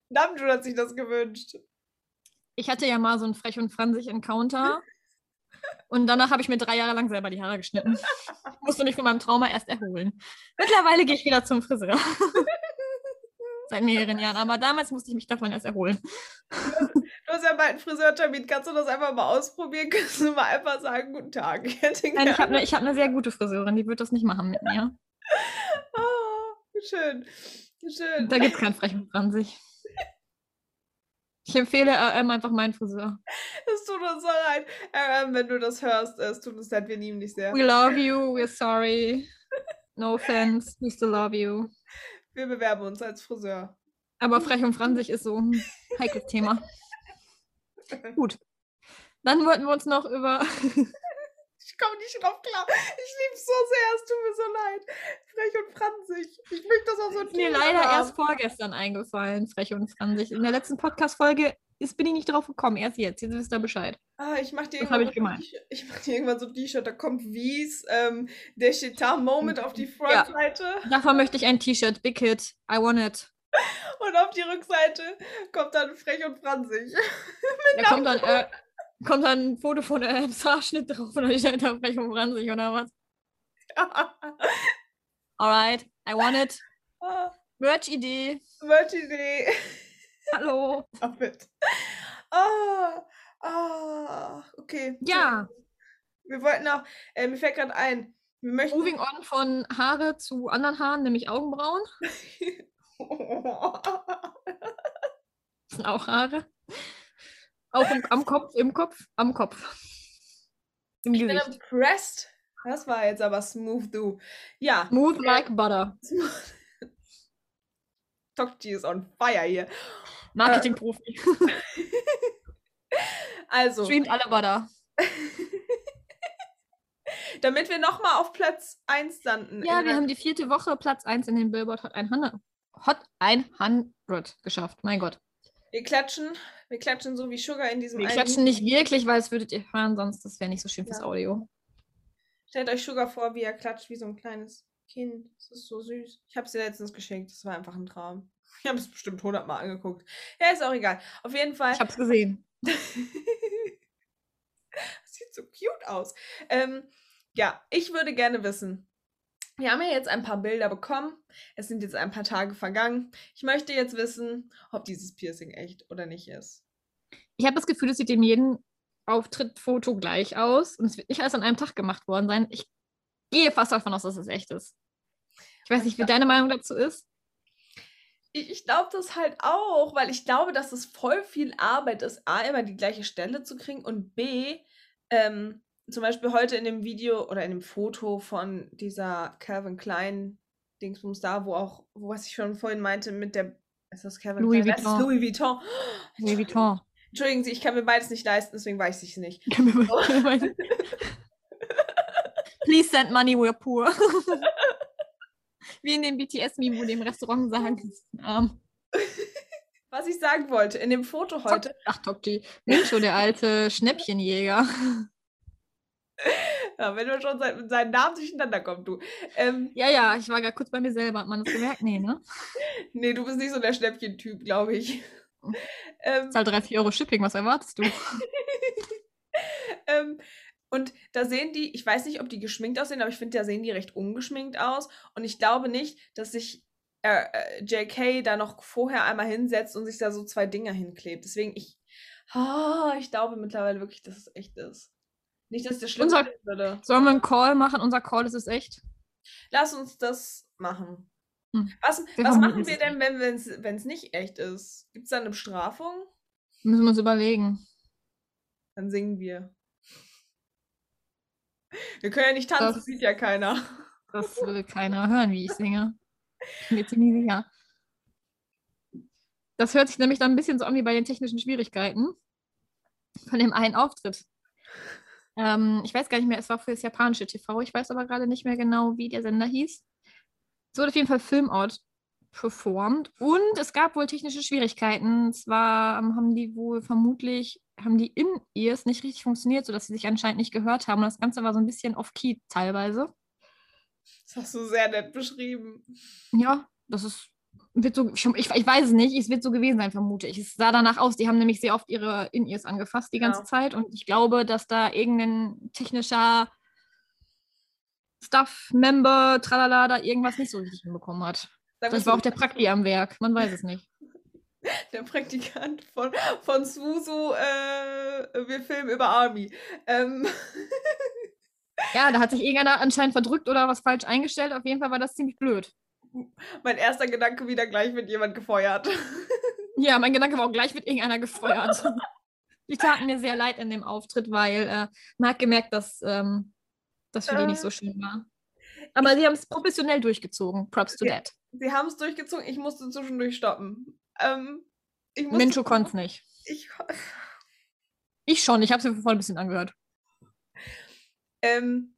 Namjoon hat sich das gewünscht. Ich hatte ja mal so einen frech und fransig Encounter. Und danach habe ich mir drei Jahre lang selber die Haare geschnitten. Ich musste mich von meinem Trauma erst erholen. Mittlerweile gehe ich wieder zum Friseur. Seit mehreren Jahren. Aber damals musste ich mich davon erst erholen. Du hast ja bald einen Friseurtermin. Kannst du das einfach mal ausprobieren? Kannst du mal einfach sagen, guten Tag. Ich Nein, ich habe eine hab ne sehr gute Friseurin, die wird das nicht machen mit mir. Schön. Schön. Da gibt es kein frech und fransig. Ich empfehle RM einfach meinen Friseur. Es tut uns so leid. Ähm, wenn du das hörst, es tut uns leid, wir lieben dich sehr. We love you, we're sorry. No offense, we still love you. Wir bewerben uns als Friseur. Aber frech und fransig ist so ein heikles Thema. Gut. Dann wollten wir uns noch über. Ich komme nicht drauf klar. Ich liebe es so sehr, es tut mir so leid. Frech und franzig. Ich möchte das auch so Ist mir tun, leider aber- erst vorgestern eingefallen, frech und fransig. In der letzten Podcast-Folge ist- bin ich nicht drauf gekommen. Erst jetzt. Jetzt wisst ihr Bescheid. Ah, ich mach dir Das hab irgendwann ich gemeint. so ein T- ich mach dir irgendwann so ein T-Shirt, da kommt Wies, ähm, der Chetar Moment auf die Frontseite Davon möchte ich ein T-Shirt. Big Hit. I want it. und auf die Rückseite kommt dann frech und franzig. Da kommt dann, äh, kommt dann ein Foto von einem Haarschnitt drauf und steht da frech und fransig oder was? Alright. I want it. Ah, Merch-Idee. Merch-Idee. Hallo. Stop it. Ah, ah, okay. Ja. Wir wollten auch, äh, mir fällt gerade ein, wir möchten. Moving on von Haare zu anderen Haaren, nämlich Augenbrauen. Das sind auch Haare. Auch im, am Kopf, im Kopf, am Kopf. Im ich bin Gesicht. impressed. Das war jetzt aber smooth, du. Ja, Smooth like butter. Tokchi ist on fire hier. Marketingprofi. Also, Streamt alle butter. damit wir nochmal auf Platz 1 landen. Ja, wir haben die vierte Woche Platz 1 in den Billboard Hot 100, Hot 100 geschafft. Mein Gott. Wir klatschen. Wir klatschen so wie Sugar in diesem Wir einen- klatschen nicht wirklich, weil es würdet ihr hören, sonst das wäre nicht so schön fürs Ja. Audio. Stellt euch Sugar vor, wie er klatscht wie so ein kleines Kind. Das ist so süß. Ich habe sie letztens geschenkt. Das war einfach ein Traum. Ich habe es bestimmt hundertmal angeguckt. Ja, ist auch egal. Auf jeden Fall. Ich hab's gesehen. Sieht so cute aus. Ähm, ja, ich würde gerne wissen. Wir haben ja jetzt ein paar Bilder bekommen. Es sind jetzt ein paar Tage vergangen. Ich möchte jetzt wissen, ob dieses Piercing echt oder nicht ist. Ich habe das Gefühl, es sieht in jedem Auftrittfoto gleich aus und es wird nicht alles an einem Tag gemacht worden sein. Ich gehe fast davon aus, dass es echt ist. Ich weiß nicht, wie deine Meinung dazu ist. Ich, ich glaube das halt auch, weil ich glaube, dass es voll viel Arbeit ist, A, immer die gleiche Stelle zu kriegen und B, ähm, zum Beispiel heute in dem Video oder in dem Foto von dieser Calvin Klein Dingsbums da, wo auch, wo was ich schon vorhin meinte, mit der, ist das Calvin Louis Klein? Das ist Vuitton. Louis Vuitton. Louis Vuitton. Entschuldigen Sie, ich kann mir beides nicht leisten, deswegen weiß ich es nicht. Please send money, we're poor. Wie in dem BTS-Meme, wo die im Restaurant sagen, ähm, Was ich sagen wollte, in dem Foto heute, ach Tokti, Mincho, der alte Schnäppchenjäger. ja, wenn du schon sein, mit seinen Namen durcheinander kommt, du. Ähm, Ja, ja, ich war gerade kurz bei mir selber. Hat man das gemerkt? Nee, ne? nee, du bist nicht so der Schnäppchen-Typ, glaube ich. ähm, Zahl 3, 4 Euro Shipping, was erwartest du? ähm, und da sehen die, ich weiß nicht, ob die geschminkt aussehen, aber ich finde, da sehen die recht ungeschminkt aus. Und ich glaube nicht, dass sich äh, äh, JK da noch vorher einmal hinsetzt und sich da so zwei Dinger hinklebt. Deswegen, ich, ah, ich glaube mittlerweile wirklich, dass es echt ist. Nicht, dass der schlimm Unser- würde. Sollen wir einen Call machen? Unser Call ist es echt. Lass uns das machen. Hm. Was, was machen wir denn, wenn es nicht echt ist? Gibt es da eine Bestrafung? Müssen wir uns überlegen. Dann singen wir. Wir können ja nicht tanzen, Das- das sieht ja keiner. Das will keiner hören, wie ich singe. Ich bin mir ziemlich sicher. Das hört sich nämlich dann ein bisschen so an wie bei den technischen Schwierigkeiten von dem einen Auftritt. Ähm, ich weiß gar nicht mehr, es war für das japanische TV. Ich weiß aber gerade nicht mehr genau, wie der Sender hieß. Es wurde auf jeden Fall Filmout performt und es gab wohl technische Schwierigkeiten. Zwar ähm, haben die wohl vermutlich, haben die In-Ears nicht richtig funktioniert, sodass sie sich anscheinend nicht gehört haben. Und das Ganze war so ein bisschen off-key teilweise. Das hast du sehr nett beschrieben. Ja, das ist, wird so, ich, ich weiß es nicht, es wird so gewesen sein, vermute ich. Es sah danach aus, die haben nämlich sehr oft ihre In-Ears angefasst die ganze Ja. Zeit und ich glaube, dass da irgendein technischer Staff-Member, tralala, da irgendwas nicht so richtig hinbekommen hat. Sag Das war auch der Prakti am Werk, man weiß es nicht. der Praktikant von, von Susu, äh, wir filmen über Army. Ähm, Ja, da hat sich irgendeiner anscheinend verdrückt oder was falsch eingestellt. Auf jeden Fall war das ziemlich blöd. Mein erster Gedanke wieder gleich wird jemand gefeuert. Ja, mein Gedanke war auch gleich wird irgendeiner gefeuert. Die taten mir sehr leid in dem Auftritt, weil äh, man hat gemerkt, dass ähm, das für die nicht so Äh, schön war. Aber sie haben es professionell durchgezogen. Props to Ja. that. Sie haben es durchgezogen, ich musste zwischendurch stoppen. Ähm, ich Mensch, du konntest nicht. Ich, Ich schon, ich habe es mir voll ein bisschen angehört. ähm,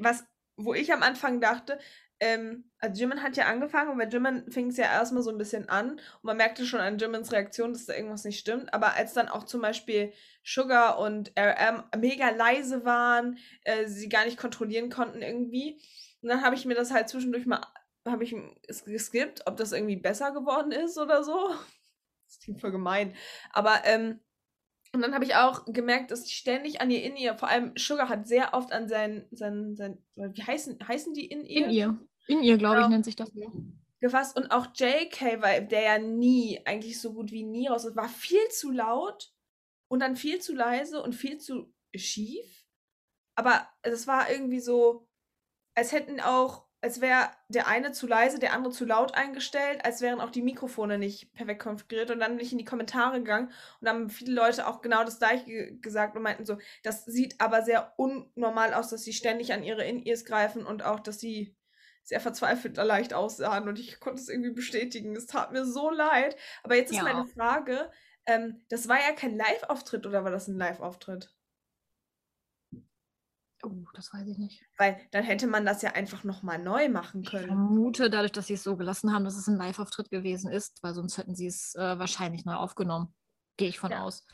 was, wo ich am Anfang dachte, ähm, also Jimin hat ja angefangen und bei Jimin fing es ja erstmal so ein bisschen an und man merkte schon an Jimins Reaktion, dass da irgendwas nicht stimmt. Aber als dann auch zum Beispiel Sugar und RM mega leise waren, äh, sie gar nicht kontrollieren konnten irgendwie, und dann habe ich mir das halt zwischendurch mal, habe ich es geskippt, ob das irgendwie besser geworden ist oder so. Das klingt voll gemein. Aber, ähm, und dann habe ich auch gemerkt, dass die ständig an ihr in ihr, vor allem Sugar hat sehr oft an sein, sein, sein wie heißen, heißen die in ihr? In ihr. In ihr, glaube ich, Genau. nennt sich das. Ja. gefasst. Und auch JK, weil der ja nie, eigentlich so gut wie nie raus ist, war viel zu laut und dann viel zu leise und viel zu schief. Aber es war irgendwie so, als hätten auch, als wäre der eine zu leise, der andere zu laut eingestellt, als wären auch die Mikrofone nicht perfekt konfiguriert. Und dann bin ich in die Kommentare gegangen und haben viele Leute auch genau das gleiche gesagt und meinten so, das sieht aber sehr unnormal aus, dass sie ständig an ihre In-Ears greifen und auch, dass sie sehr verzweifelt da leicht aussahen und ich konnte es irgendwie bestätigen. Es tat mir so leid. Aber jetzt ist Ja. meine Frage, ähm, das war ja kein Live-Auftritt oder war das ein Live-Auftritt? Oh, das weiß ich nicht. Weil dann hätte man das ja einfach nochmal neu machen Ich können. vermute, dadurch, dass sie es so gelassen haben, dass es ein Live-Auftritt gewesen ist, weil sonst hätten sie es äh, wahrscheinlich neu aufgenommen. Gehe ich von Ja. aus.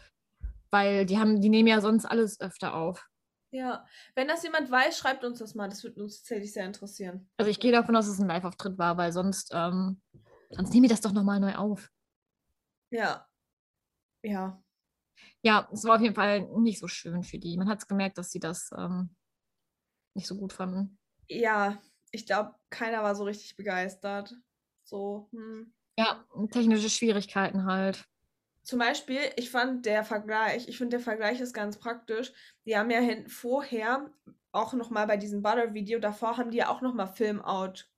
Weil die haben, die nehmen ja sonst alles öfter auf. Ja, wenn das jemand weiß, schreibt uns das mal. Das würde uns tatsächlich sehr interessieren. Also ich gehe davon aus, dass es ein Live-Auftritt war, weil sonst, ähm, sonst nehmen die das doch nochmal neu auf. Ja. Ja. Ja, es war auf jeden Fall nicht so schön für die. Man hat es gemerkt, dass sie das ähm, nicht so gut fanden. Ja, ich glaube, keiner war so richtig begeistert. So, hm. Ja, technische Schwierigkeiten halt. Zum Beispiel, ich fand der Vergleich, ich finde der Vergleich ist ganz praktisch. Die haben ja hin, vorher, auch nochmal bei diesem Butter-Video, davor haben die ja auch nochmal Film Out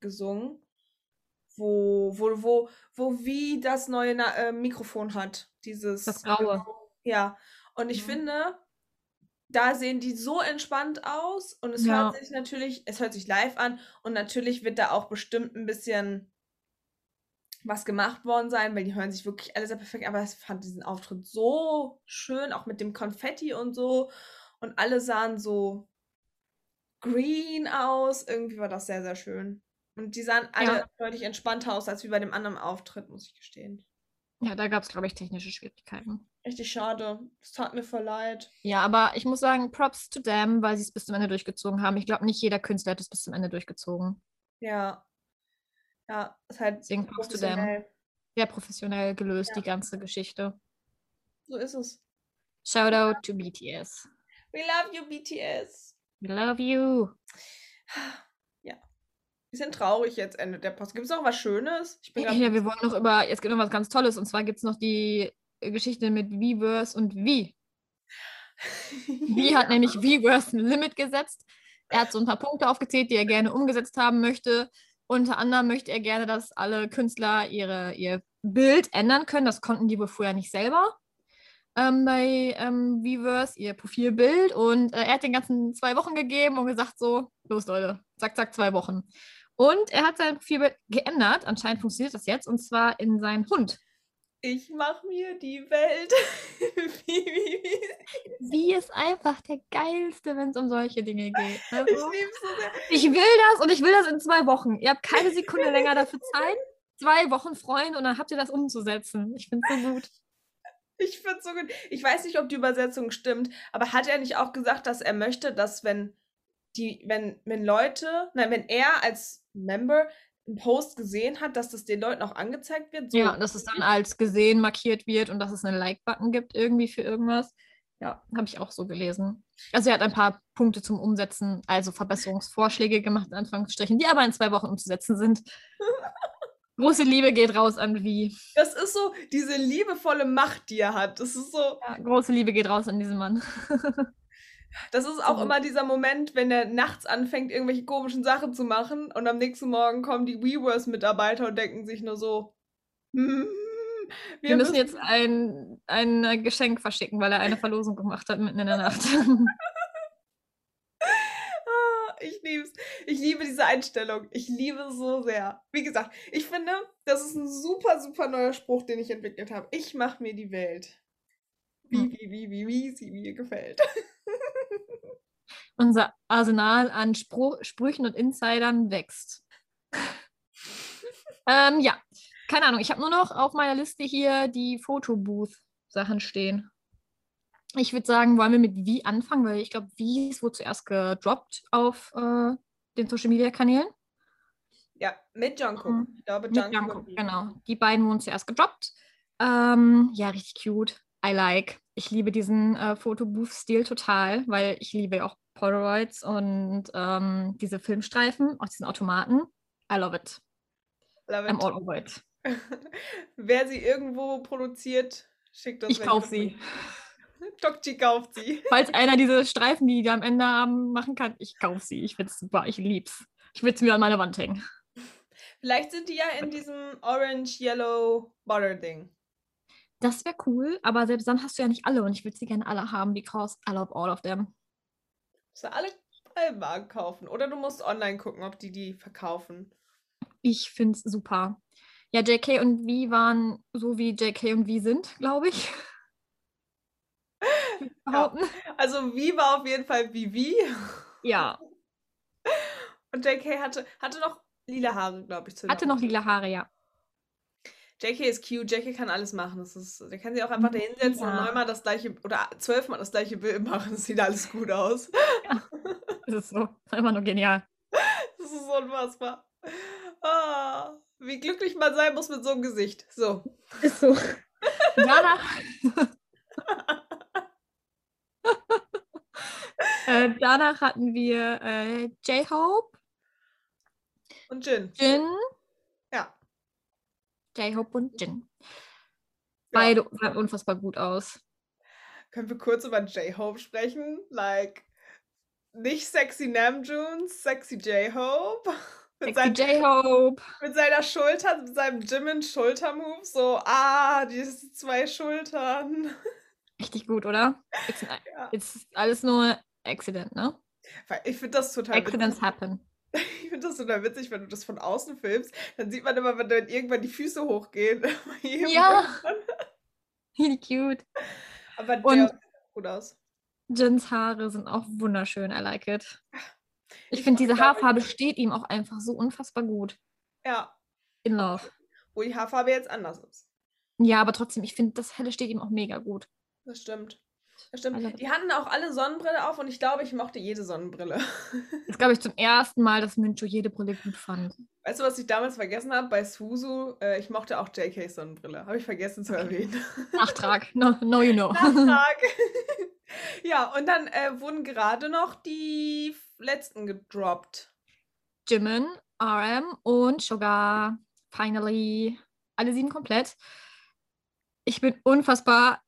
gesungen. Wo, wo, wo, wo wie das neue Na äh, Mikrofon hat. Dieses. Das Graue. Ja. Und ich Mhm. finde, da sehen die so entspannt aus und es Ja. hört sich natürlich, es hört sich live an und natürlich wird da auch bestimmt ein bisschen was gemacht worden sein, weil die hören sich wirklich alle sehr perfekt, aber ich fand diesen Auftritt so schön, auch mit dem Konfetti und so und alle sahen so green aus, irgendwie war das sehr, sehr schön. Und die sahen alle Ja. deutlich entspannter aus als wie bei dem anderen Auftritt, muss ich gestehen. Ja, da gab es, glaube ich, technische Schwierigkeiten. Richtig schade. Es tat mir voll leid. Ja, aber ich muss sagen, Props to them, weil sie es bis zum Ende durchgezogen haben. Ich glaube, nicht jeder Künstler hat es bis zum Ende durchgezogen. Ja. Ja, ist halt Deswegen to them. professionell. Sehr professionell gelöst, Ja. die ganze Geschichte. So ist es. Shoutout to BTS. We love you, BTS. We love you. Ja. Wir sind traurig jetzt Ende der Post. Gibt es noch was Schönes? Ich bin Ja, wir wollen noch über, jetzt gibt noch was ganz Tolles und zwar gibt es noch die Geschichte mit Weverse und Wie. Wie hat nämlich Weverse ein Limit gesetzt. Er hat so ein paar Punkte aufgezählt, die er gerne umgesetzt haben möchte. Unter anderem möchte er gerne, dass alle Künstler ihre, ihr Bild ändern können. Das konnten die wohl vorher nicht selber ähm, bei ähm, Weverse, ihr Profilbild. Und äh, er hat den ganzen zwei Wochen gegeben und gesagt so, los Leute, zack, zack, zwei Wochen. Und er hat sein Profilbild geändert. Anscheinend funktioniert das jetzt. Und zwar in seinen Hund. Ich mach mir die Welt. wie, wie, wie. Wie ist einfach der geilste, wenn es um solche Dinge geht. Ich Also, lieb's so ich will das und ich will das in zwei Wochen. Ihr habt keine Sekunde länger dafür Zeit. Zwei Wochen freuen und dann habt ihr das umzusetzen. Ich finde es so gut. Ich find's so gut. Ich weiß nicht, ob die Übersetzung stimmt, aber hat er nicht auch gesagt, dass er möchte, dass wenn die, wenn, wenn Leute, nein, wenn er als Member einen Post gesehen hat, dass das den Leuten auch angezeigt wird? So. Ja, dass es dann als gesehen markiert wird und dass es einen Like-Button gibt irgendwie für irgendwas. Ja, habe ich auch so gelesen. Also er hat ein paar Punkte zum Umsetzen, also Verbesserungsvorschläge gemacht, in Anführungsstrichen, die aber in zwei Wochen umzusetzen sind. Große Liebe geht raus an Wie. Das ist so diese liebevolle Macht, die er hat. Das ist so, Ja, große Liebe geht raus an diesen Mann. das ist auch So. immer dieser Moment, wenn er nachts anfängt, irgendwelche komischen Sachen zu machen und am nächsten Morgen kommen die WeWorks-Mitarbeiter und denken sich nur so, hm, Wir, müssen jetzt ein, ein äh, Geschenk verschicken, weil er eine Verlosung gemacht hat mitten in der Nacht. Ah, Ich lieb's. Ich liebe diese Einstellung. Ich liebe es so sehr. Wie gesagt, ich finde, das ist ein super, super neuer Spruch, den ich entwickelt habe. Ich mache mir die Welt. Wie, Hm. wie, wie, wie, wie sie mir gefällt. Unser Arsenal an Spruch, Sprüchen und Insidern wächst. ähm, ja, keine Ahnung. Ich habe nur noch auf meiner Liste hier die Fotobooth-Sachen stehen. Ich würde sagen, wollen wir mit Wie anfangen, weil ich glaube, Wie wohl zuerst gedroppt auf äh, den Social Media Kanälen. Ja, mit Jungkook. Mhm. Ich glaube, Mit Jungkook. Jungkook, genau. Die beiden wurden zuerst gedroppt. Ähm, ja, richtig cute. I like. Ich liebe diesen äh, Fotobooth-Stil total, weil ich liebe ja auch Polaroids und ähm, diese Filmstreifen aus diesen Automaten. I love it. Love I'm it. all over it. Wer sie irgendwo produziert, schickt uns Ich kaufe sie. Dokchi kauft sie. Falls einer diese Streifen, die die am Ende haben, machen kann, ich kaufe sie. Ich finde es super. Ich lieb's. Ich will es mir an meine Wand hängen. Vielleicht sind die ja in diesem Orange Yellow Butter Ding. Das wäre cool, aber selbst dann hast du ja nicht alle und ich würde sie gerne alle haben, because I love all of them. Musst du alle Alben kaufen. Oder du musst online gucken, ob die die verkaufen. Ich finde es super. Ja, JK und V waren so wie JK und V sind, glaube ich. Behaupten. Also wie war auf jeden Fall Vivi. Ja, Und JK hatte, hatte noch lila Haare, glaube ich. Zu hatte noch lila Haare, ja. JK ist cute, JK kann alles machen. Das ist, der kann sich auch einfach da hinsetzen und Ja. neunmal das gleiche oder zwölfmal das gleiche Bild machen. Das sieht alles gut aus. Das ist so. Einfach nur genial. Das ist unfassbar. Ah, wie glücklich man sein muss mit so einem Gesicht. So. Ist so. Danach. äh, danach hatten wir äh, J-Hope, Und Jin. Jin. Ja. J-Hope und Jin. Ja. Beide sahen unfassbar gut aus. Können wir kurz über J-Hope sprechen? Like, nicht sexy Namjoon, sexy J-Hope. Mit, Sexy sein, J-Hope. mit seiner Schulter, mit seinem Jimin Schultermove. So, ah, diese zwei Schultern. Richtig gut, oder? Ist, Ja. ist alles nur Accident, ne? Ich finde das total witzig. Accidents happen. Ich finde das total witzig, wenn du das von außen filmst. Dann sieht man immer, wenn dann irgendwann die Füße hochgehen. Ja. Richtig cute. Aber der Und- sieht gut aus. Jins Haare sind auch wunderschön. I like it. Ich Ich finde, diese Haarfarbe steht ihm auch einfach so unfassbar gut. Ja, In Love. wo die Haarfarbe jetzt anders ist. Ja, aber trotzdem, ich finde, das Helle steht ihm auch mega gut. Das stimmt. Das stimmt. Also- Die hatten auch alle Sonnenbrille auf und ich glaube, ich mochte jede Sonnenbrille. Das glaube ich, zum ersten Mal, dass Mincho jede Brille gut fand. Weißt du, was ich damals vergessen habe? Bei Suzu, äh, ich mochte auch JKs Sonnenbrille. Habe ich vergessen zu erwähnen. Nachtrag. No, no you know. Nachtrag. ja, und dann äh, wurden gerade noch die letzten gedroppt. Jimin, RM und Sugar. Finally. Alle sieben komplett. Ich bin unfassbar,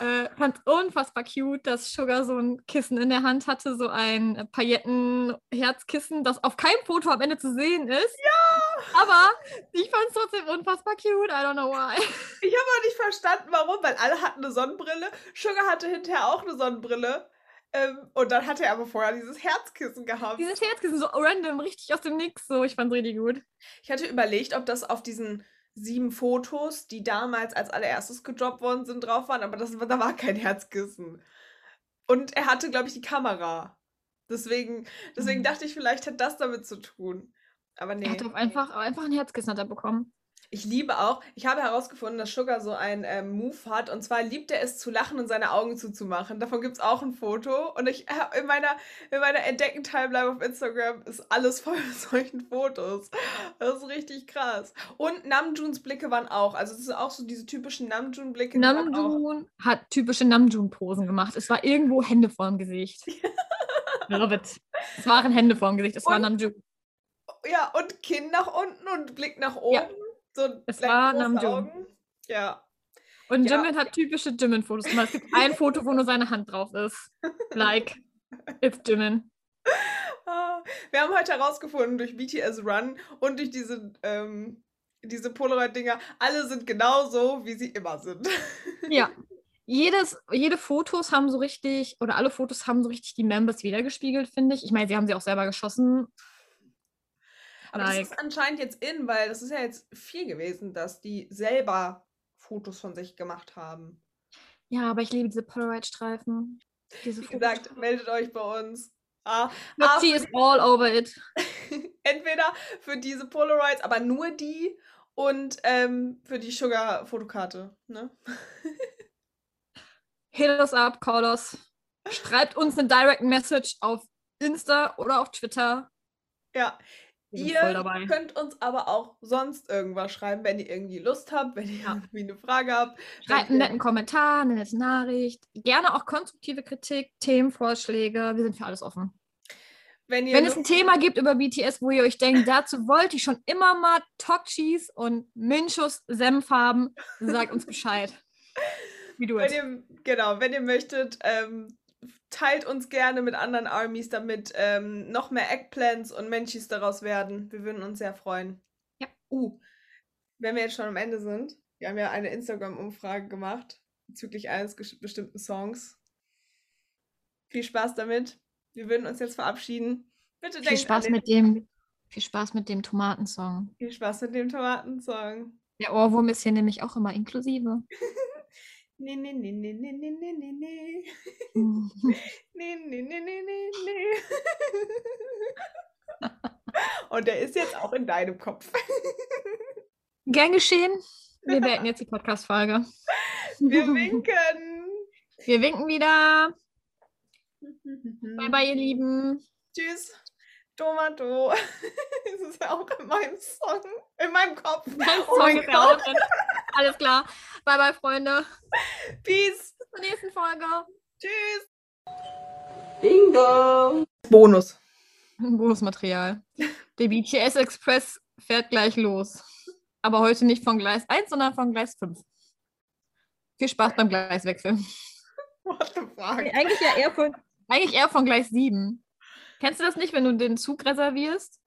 äh, fand unfassbar cute, dass Sugar so ein Kissen in der Hand hatte, so ein Pailletten-Herzkissen, das auf keinem Foto am Ende zu sehen ist. Ja! Aber ich fand es trotzdem unfassbar cute. I don't know why. Ich habe auch nicht verstanden, warum, weil alle hatten eine Sonnenbrille. Sugar hatte hinterher auch eine Sonnenbrille. Ähm, und dann hatte er aber vorher dieses Herzkissen gehabt. Dieses Herzkissen so random, richtig aus dem Nix. So, ich fand's richtig gut. Ich hatte überlegt, ob das auf diesen sieben Fotos, die damals als allererstes gedroppt worden sind, drauf waren, aber das, da war kein Herzkissen. Und er hatte, glaube ich, die Kamera. Deswegen, deswegen Mhm. dachte ich, vielleicht hat das damit zu tun. Aber nee. Er hat auch einfach, einfach ein Herzkissen hat er bekommen. Ich liebe auch, ich habe herausgefunden, dass Sugar so einen ähm, Move hat. Und zwar liebt er es zu lachen und seine Augen zuzumachen. Davon gibt es auch ein Foto. Und ich hab in meiner, in meiner Entdecken-Timeline auf Instagram ist alles voll mit solchen Fotos. Das ist richtig krass. Und Namjoons Blicke waren auch. Also, das sind auch so diese typischen Namjoon-Blicke. Namjoon hat typische Namjoon-Posen gemacht. Es war irgendwo Hände vorm Gesicht. Love it. Es waren Hände vorm Gesicht. Es war Und- Namjoon. Ja, und Kinn nach unten und Blick nach oben. Ja. So Es war Namjoon. Augen. Ja. Und Ja. Jimin hat typische Jimin-Fotos gemacht. Es gibt ein Foto, wo nur seine Hand drauf ist. Like, it's Jimin. Ah, Wir haben heute herausgefunden durch BTS Run und durch diese, ähm, diese Polaroid-Dinger, alle sind genauso, wie sie immer sind. Ja. Jedes, jede Fotos haben so richtig, oder alle Fotos haben so richtig die Members wiedergespiegelt, finde ich. Ich meine, sie haben sie auch selber geschossen. Aber das Like. ist anscheinend jetzt in, weil das ist ja jetzt viel gewesen, dass die selber Fotos von sich gemacht haben. Ja, aber ich liebe diese Polaroid-Streifen. Diese Wie gesagt, meldet euch bei uns. Ah, ah, She is all over it. entweder für diese Polaroids, aber nur die und ähm, für die Sugar-Fotokarte. Ne? Hit us up, call us. Schreibt uns eine Direct Message auf Insta oder auf Twitter. Ja, Ihr könnt uns aber auch sonst irgendwas schreiben, wenn ihr irgendwie Lust habt, wenn ihr Ja. irgendwie eine Frage habt. Schreibt einen netten Kommentar, eine nette Nachricht. Gerne auch konstruktive Kritik, Themenvorschläge. Wir sind für alles offen. Wenn, Wenn es ein Thema gibt über BTS, wo ihr euch denkt, dazu wollte ich schon immer mal Tokchis und Minchus Senf haben, sagt uns Bescheid. Wie du Wenn ihr, genau, wenn ihr möchtet, ähm, teilt uns gerne mit anderen Armies, damit ähm, noch mehr Eggplants und Menschis daraus werden. Wir würden uns sehr freuen. Ja. Uh, wenn wir jetzt schon am Ende sind, wir haben ja eine Instagram-Umfrage gemacht bezüglich eines bestimmten Songs. Viel Spaß damit. Wir würden uns jetzt verabschieden. Bitte Viel Spaß mit dem, viel Spaß mit dem Tomatensong. viel Spaß mit dem Tomatensong. Der Ohrwurm ist hier nämlich auch immer inklusive. Nee, nee, nee, nee, nee, nee, nee, nee, nee. Mhm. Nee, nee, nee, nee, nee, nee. Und der ist jetzt auch in deinem Kopf. Gern geschehen. Wir beenden jetzt die Podcast-Folge. Wir winken. Wir winken wieder. Bye, bye, ihr Lieben. Tschüss. Tomato. Das ist ja auch in meinem Song. In meinem Kopf. Mein Oh Song mein Gott. Alles klar. Bye, bye, Freunde. Peace. Bis zur nächsten Folge. Tschüss. Bingo! Bonus. Bonusmaterial. Der BTS Express fährt gleich los. Aber heute nicht von Gleis 1, sondern von Gleis 5. Viel Spaß beim Gleiswechsel. What the fuck? Nee, eigentlich ja eher von, eigentlich eher von Gleis 7. Kennst du das nicht, wenn du den Zug reservierst?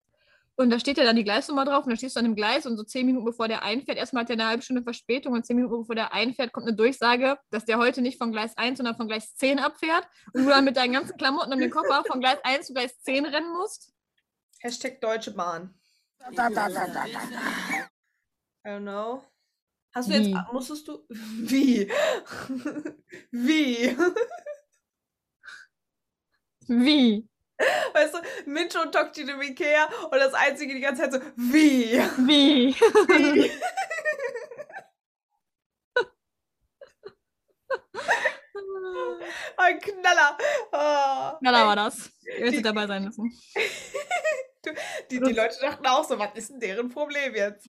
Und da steht ja dann die Gleisnummer drauf und dann stehst du an dem Gleis und so zehn Minuten bevor der einfährt, erstmal hat der eine halbe Stunde Verspätung und zehn Minuten bevor der einfährt, kommt eine Durchsage, dass der heute nicht von Gleis 1, sondern von Gleis 10 abfährt und du dann mit deinen ganzen Klamotten und dem Koffer von Gleis 1 zu Gleis 10 rennen musst. Hashtag Deutsche Bahn. Da, da, da, da, da. I don't know. Hast du Wie? jetzt, musstest du, wie? wie? Wie? Weißt du, Mincho und Tokchi im Ikea und das Einzige die ganze Zeit so, wie? Wie? Wie? Ein Knaller. Oh. Da war das. Ihr hättet dabei sein müssen. Die, die Leute dachten auch so, was ist denn deren Problem jetzt?